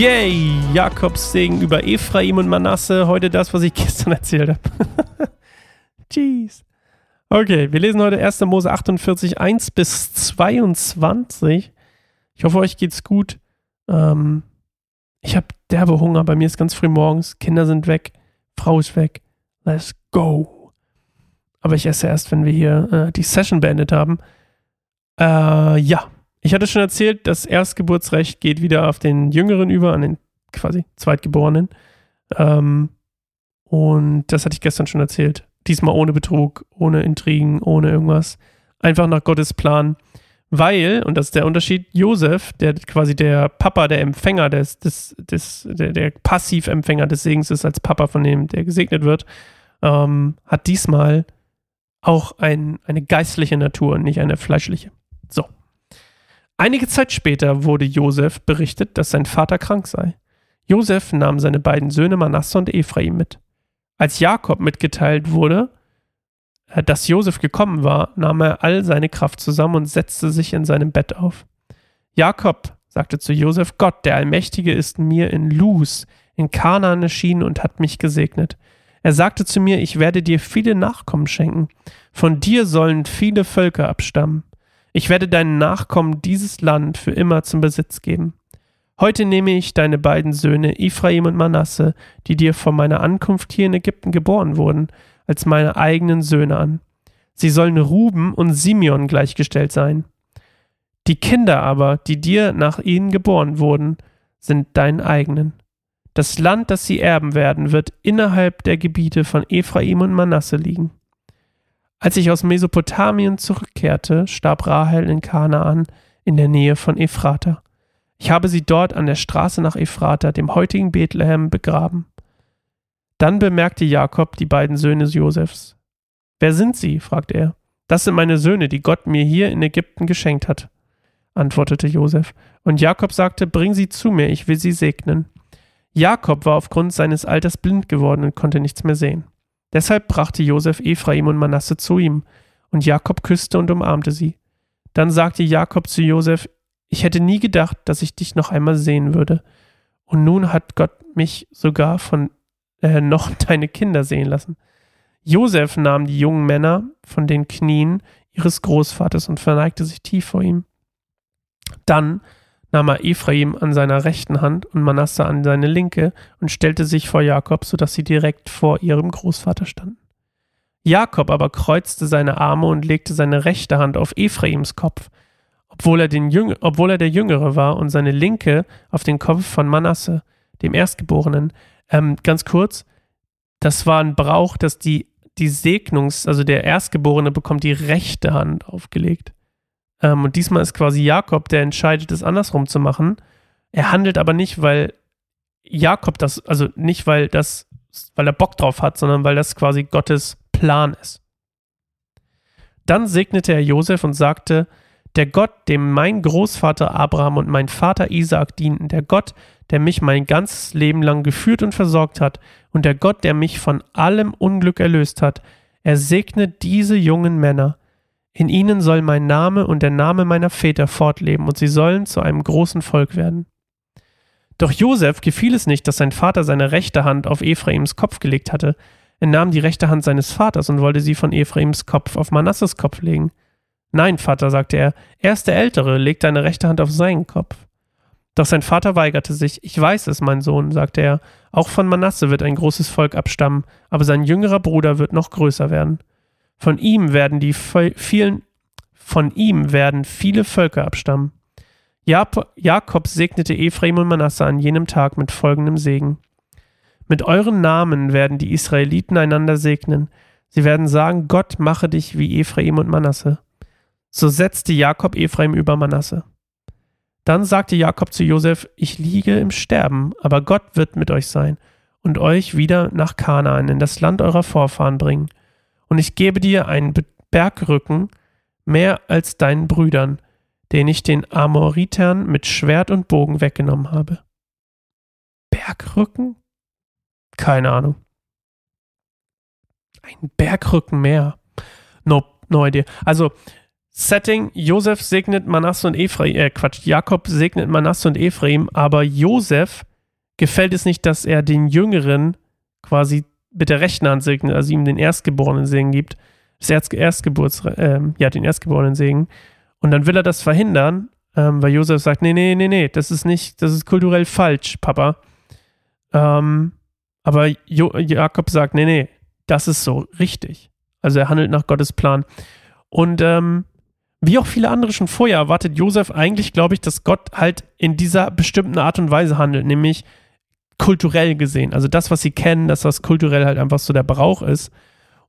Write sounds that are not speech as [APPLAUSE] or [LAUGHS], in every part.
Yay! Jakobs Segen über Ephraim und Manasse. Heute das, was ich [LAUGHS] gestern erzählt habe. [LAUGHS] Jeez. Okay, wir lesen heute 1. Mose 48, 1 bis 22. Ich hoffe, euch geht's gut. Ähm, ich habe derbe Hunger. Bei mir ist ganz früh morgens. Kinder sind weg. Frau ist weg. Let's go. Aber ich esse erst, wenn wir hier äh, die Session beendet haben. Äh, ja, ich hatte schon erzählt, das Erstgeburtsrecht geht wieder auf den Jüngeren über, an den quasi Zweitgeborenen. Ähm, und das hatte ich gestern schon erzählt. Diesmal ohne Betrug, ohne Intrigen, ohne irgendwas. Einfach nach Gottes Plan. Weil, und das ist der Unterschied, Josef, der quasi der Papa, der Empfänger des, des, des der, der Passivempfänger des Segens ist, als Papa von dem, der gesegnet wird, ähm, hat diesmal auch ein, eine geistliche Natur und nicht eine fleischliche. So. Einige Zeit später wurde Josef berichtet, dass sein Vater krank sei. Josef nahm seine beiden Söhne Manasse und Ephraim mit. Als Jakob mitgeteilt wurde, äh, dass Josef gekommen war, nahm er all seine Kraft zusammen und setzte sich in seinem Bett auf. Jakob sagte zu Josef: Gott, der Allmächtige, ist mir in Luz, in Kanaan erschienen und hat mich gesegnet. Er sagte zu mir: Ich werde dir viele Nachkommen schenken. Von dir sollen viele Völker abstammen. Ich werde deinen Nachkommen dieses Land für immer zum Besitz geben. Heute nehme ich deine beiden Söhne Ephraim und Manasse, die dir vor meiner Ankunft hier in Ägypten geboren wurden, als meine eigenen Söhne an. Sie sollen Ruben und Simeon gleichgestellt sein. Die Kinder aber, die dir nach ihnen geboren wurden, sind deinen eigenen. Das Land, das sie erben werden, wird innerhalb der Gebiete von Ephraim und Manasse liegen. Als ich aus Mesopotamien zurückkehrte, starb Rahel in Kanaan in der Nähe von Ephrata. Ich habe sie dort an der Straße nach Ephrata, dem heutigen Bethlehem, begraben. Dann bemerkte Jakob die beiden Söhne Josefs. Wer sind sie? fragte er. Das sind meine Söhne, die Gott mir hier in Ägypten geschenkt hat, antwortete Josef. Und Jakob sagte, bring sie zu mir, ich will sie segnen. Jakob war aufgrund seines Alters blind geworden und konnte nichts mehr sehen. Deshalb brachte Josef Ephraim und Manasse zu ihm, und Jakob küsste und umarmte sie. Dann sagte Jakob zu Josef, ich hätte nie gedacht, dass ich dich noch einmal sehen würde. Und nun hat Gott mich sogar von äh, [LAUGHS] noch deine Kinder sehen lassen. Josef nahm die jungen Männer von den Knien ihres Großvaters und verneigte sich tief vor ihm. Dann nahm er Ephraim an seiner rechten Hand und Manasse an seine linke und stellte sich vor Jakob, sodass sie direkt vor ihrem Großvater standen. Jakob aber kreuzte seine Arme und legte seine rechte Hand auf Ephraims Kopf, obwohl er, Jüng obwohl er der Jüngere war, und seine linke auf den Kopf von Manasse, dem Erstgeborenen. Ähm, ganz kurz, das war ein Brauch, dass die, die Segnungs-, also der Erstgeborene bekommt die rechte Hand aufgelegt. Ähm, und diesmal ist quasi Jakob, der entscheidet, es andersrum zu machen. Er handelt aber nicht, weil Jakob das, also nicht, weil das, weil er Bock drauf hat, sondern weil das quasi Gottes Plan ist. Dann segnete er Josef und sagte, der Gott, dem mein Großvater Abraham und mein Vater Isaak dienten, der Gott, der mich mein ganzes Leben lang geführt und versorgt hat, und der Gott, der mich von allem Unglück erlöst hat, er segne diese jungen Männer, in ihnen soll mein Name und der Name meiner Väter fortleben, und sie sollen zu einem großen Volk werden. Doch Josef gefiel es nicht, dass sein Vater seine rechte Hand auf Ephraims Kopf gelegt hatte. Er nahm die rechte Hand seines Vaters und wollte sie von Ephraims Kopf auf Manasses Kopf legen. Nein, Vater, sagte er, er ist der Ältere, leg deine rechte Hand auf seinen Kopf. Doch sein Vater weigerte sich. Ich weiß es, mein Sohn, sagte er. Auch von Manasse wird ein großes Volk abstammen, aber sein jüngerer Bruder wird noch größer werden. Von ihm werden die vielen, von ihm werden viele Völker abstammen. Jakob segnete Ephraim und Manasse an jenem Tag mit folgendem Segen. Mit euren Namen werden die Israeliten einander segnen. Sie werden sagen, Gott mache dich wie Ephraim und Manasse. So setzte Jakob Ephraim über Manasse. Dann sagte Jakob zu Josef, ich liege im Sterben, aber Gott wird mit euch sein und euch wieder nach Kanaan in das Land eurer Vorfahren bringen und ich gebe dir einen Bergrücken mehr als deinen Brüdern, den ich den Amoritern mit Schwert und Bogen weggenommen habe. Bergrücken? Keine Ahnung. Ein Bergrücken mehr. No, no idea. Also, Setting, Josef segnet Manasse und Ephraim, äh, Quatsch, Jakob segnet Manasse und Ephraim, aber Josef gefällt es nicht, dass er den Jüngeren quasi mit der rechten Hand segnet, also ihm den Erstgeborenen Segen gibt, das Erst Erstgeburts, ähm, ja, den Erstgeborenen Segen. Und dann will er das verhindern, ähm, weil Josef sagt, nee, nee, nee, nee, das ist nicht, das ist kulturell falsch, Papa. Ähm, aber jo Jakob sagt, nee, nee, das ist so richtig. Also er handelt nach Gottes Plan. Und ähm, wie auch viele andere schon vorher erwartet Josef eigentlich, glaube ich, dass Gott halt in dieser bestimmten Art und Weise handelt, nämlich kulturell gesehen. Also das, was sie kennen, das, was kulturell halt einfach so der Brauch ist.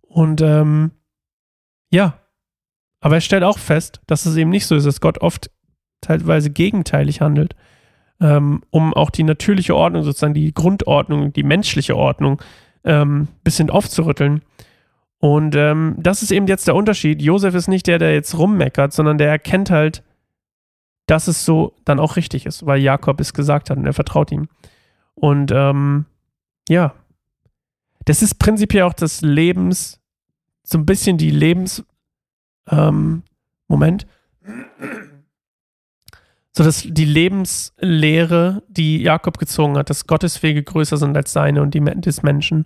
Und ähm, ja, aber er stellt auch fest, dass es eben nicht so ist, dass Gott oft teilweise gegenteilig handelt, ähm, um auch die natürliche Ordnung, sozusagen die Grundordnung, die menschliche Ordnung, ähm, bisschen aufzurütteln. Und ähm, das ist eben jetzt der Unterschied. Josef ist nicht der, der jetzt rummeckert, sondern der erkennt halt, dass es so dann auch richtig ist, weil Jakob es gesagt hat und er vertraut ihm. Und ähm, ja, das ist prinzipiell auch das Lebens, so ein bisschen die Lebens, ähm, Moment, so dass die Lebenslehre, die Jakob gezogen hat, dass Gottes Wege größer sind als seine und die des Menschen.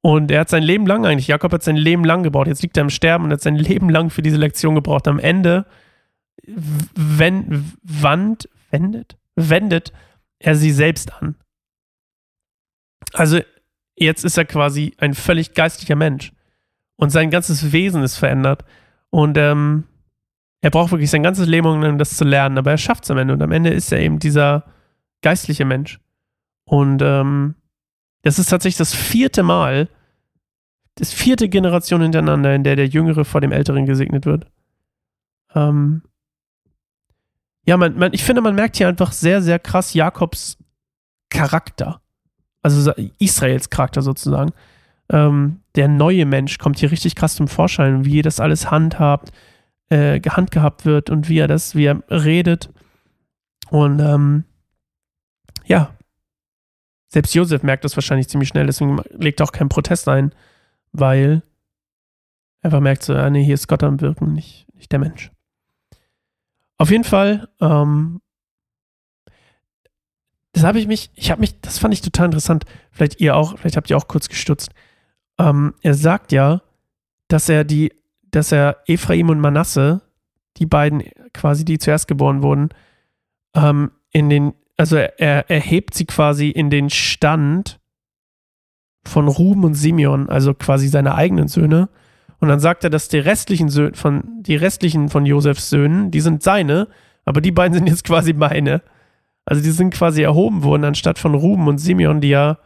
Und er hat sein Leben lang eigentlich, Jakob hat sein Leben lang gebraucht. Jetzt liegt er im Sterben und hat sein Leben lang für diese Lektion gebraucht. Am Ende wenn, wand, wendet, wendet er sie selbst an. Also jetzt ist er quasi ein völlig geistlicher Mensch. Und sein ganzes Wesen ist verändert. Und ähm, er braucht wirklich sein ganzes Leben, um das zu lernen. Aber er schafft es am Ende. Und am Ende ist er eben dieser geistliche Mensch. Und ähm, das ist tatsächlich das vierte Mal, das vierte Generation hintereinander, in der der Jüngere vor dem Älteren gesegnet wird. Ähm, ja, man, man, ich finde, man merkt hier einfach sehr, sehr krass Jakobs Charakter. Also Israels Charakter sozusagen. Ähm, der neue Mensch kommt hier richtig krass zum Vorschein, wie das alles handhabt, äh, gehandgehabt wird und wie er das, wie er redet. Und ähm, ja, selbst Josef merkt das wahrscheinlich ziemlich schnell, deswegen legt auch keinen Protest ein, weil er einfach merkt so, ah, nee, hier ist Gott am Wirken, nicht, nicht der Mensch. Auf jeden Fall, ähm, das habe ich mich, ich habe mich, das fand ich total interessant. Vielleicht ihr auch, vielleicht habt ihr auch kurz gestutzt. Ähm, er sagt ja, dass er die, dass er Ephraim und Manasse, die beiden quasi, die zuerst geboren wurden, ähm, in den also er, er hebt sie quasi in den Stand von Ruben und Simeon, also quasi seine eigenen Söhne. Und dann sagt er, dass die restlichen Söhne von, die restlichen von Josefs Söhnen, die sind seine, aber die beiden sind jetzt quasi meine. Also die sind quasi erhoben worden, anstatt von Ruben und Simeon, die ja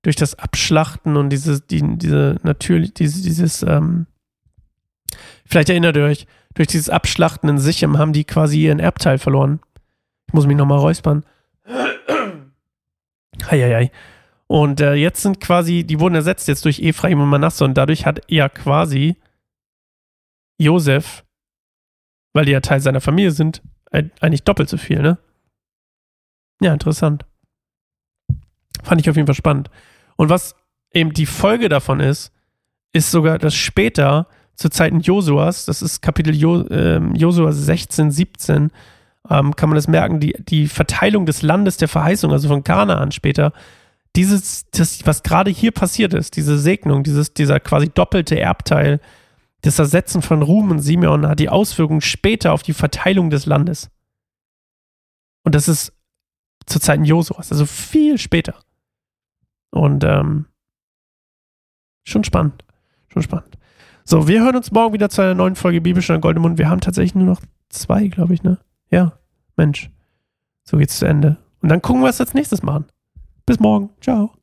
durch das Abschlachten und diese, die, diese natürlich, diese, dieses, ähm, vielleicht erinnert ihr euch, durch dieses Abschlachten in Sichem haben die quasi ihren Erbteil verloren. Ich muss mich nochmal räuspern. [CLEARS THROAT] Heieiei. Und äh, jetzt sind quasi, die wurden ersetzt jetzt durch Ephraim und Manasse und dadurch hat er quasi Josef, weil die ja Teil seiner Familie sind, eigentlich doppelt so viel, ne? Ja, interessant. Fand ich auf jeden Fall spannend. Und was eben die Folge davon ist, ist sogar, dass später zu Zeiten Josuas, das ist Kapitel jo, äh, Josua 16, 17, ähm, kann man das merken, die, die Verteilung des Landes der Verheißung, also von Kanaan später, dieses, das, was gerade hier passiert ist, diese Segnung, dieses, dieser quasi doppelte Erbteil, das Ersetzen von Ruhm und Simeon hat die Auswirkungen später auf die Verteilung des Landes. Und das ist zu Zeiten Josuas, also viel später. Und ähm, schon spannend. Schon spannend. So, wir hören uns morgen wieder zu einer neuen Folge Bibelstunde Goldemund. Wir haben tatsächlich nur noch zwei, glaube ich, ne? Ja, Mensch. So geht's zu Ende. Und dann gucken wir, was wir als nächstes machen. Bis morgen. Ciao.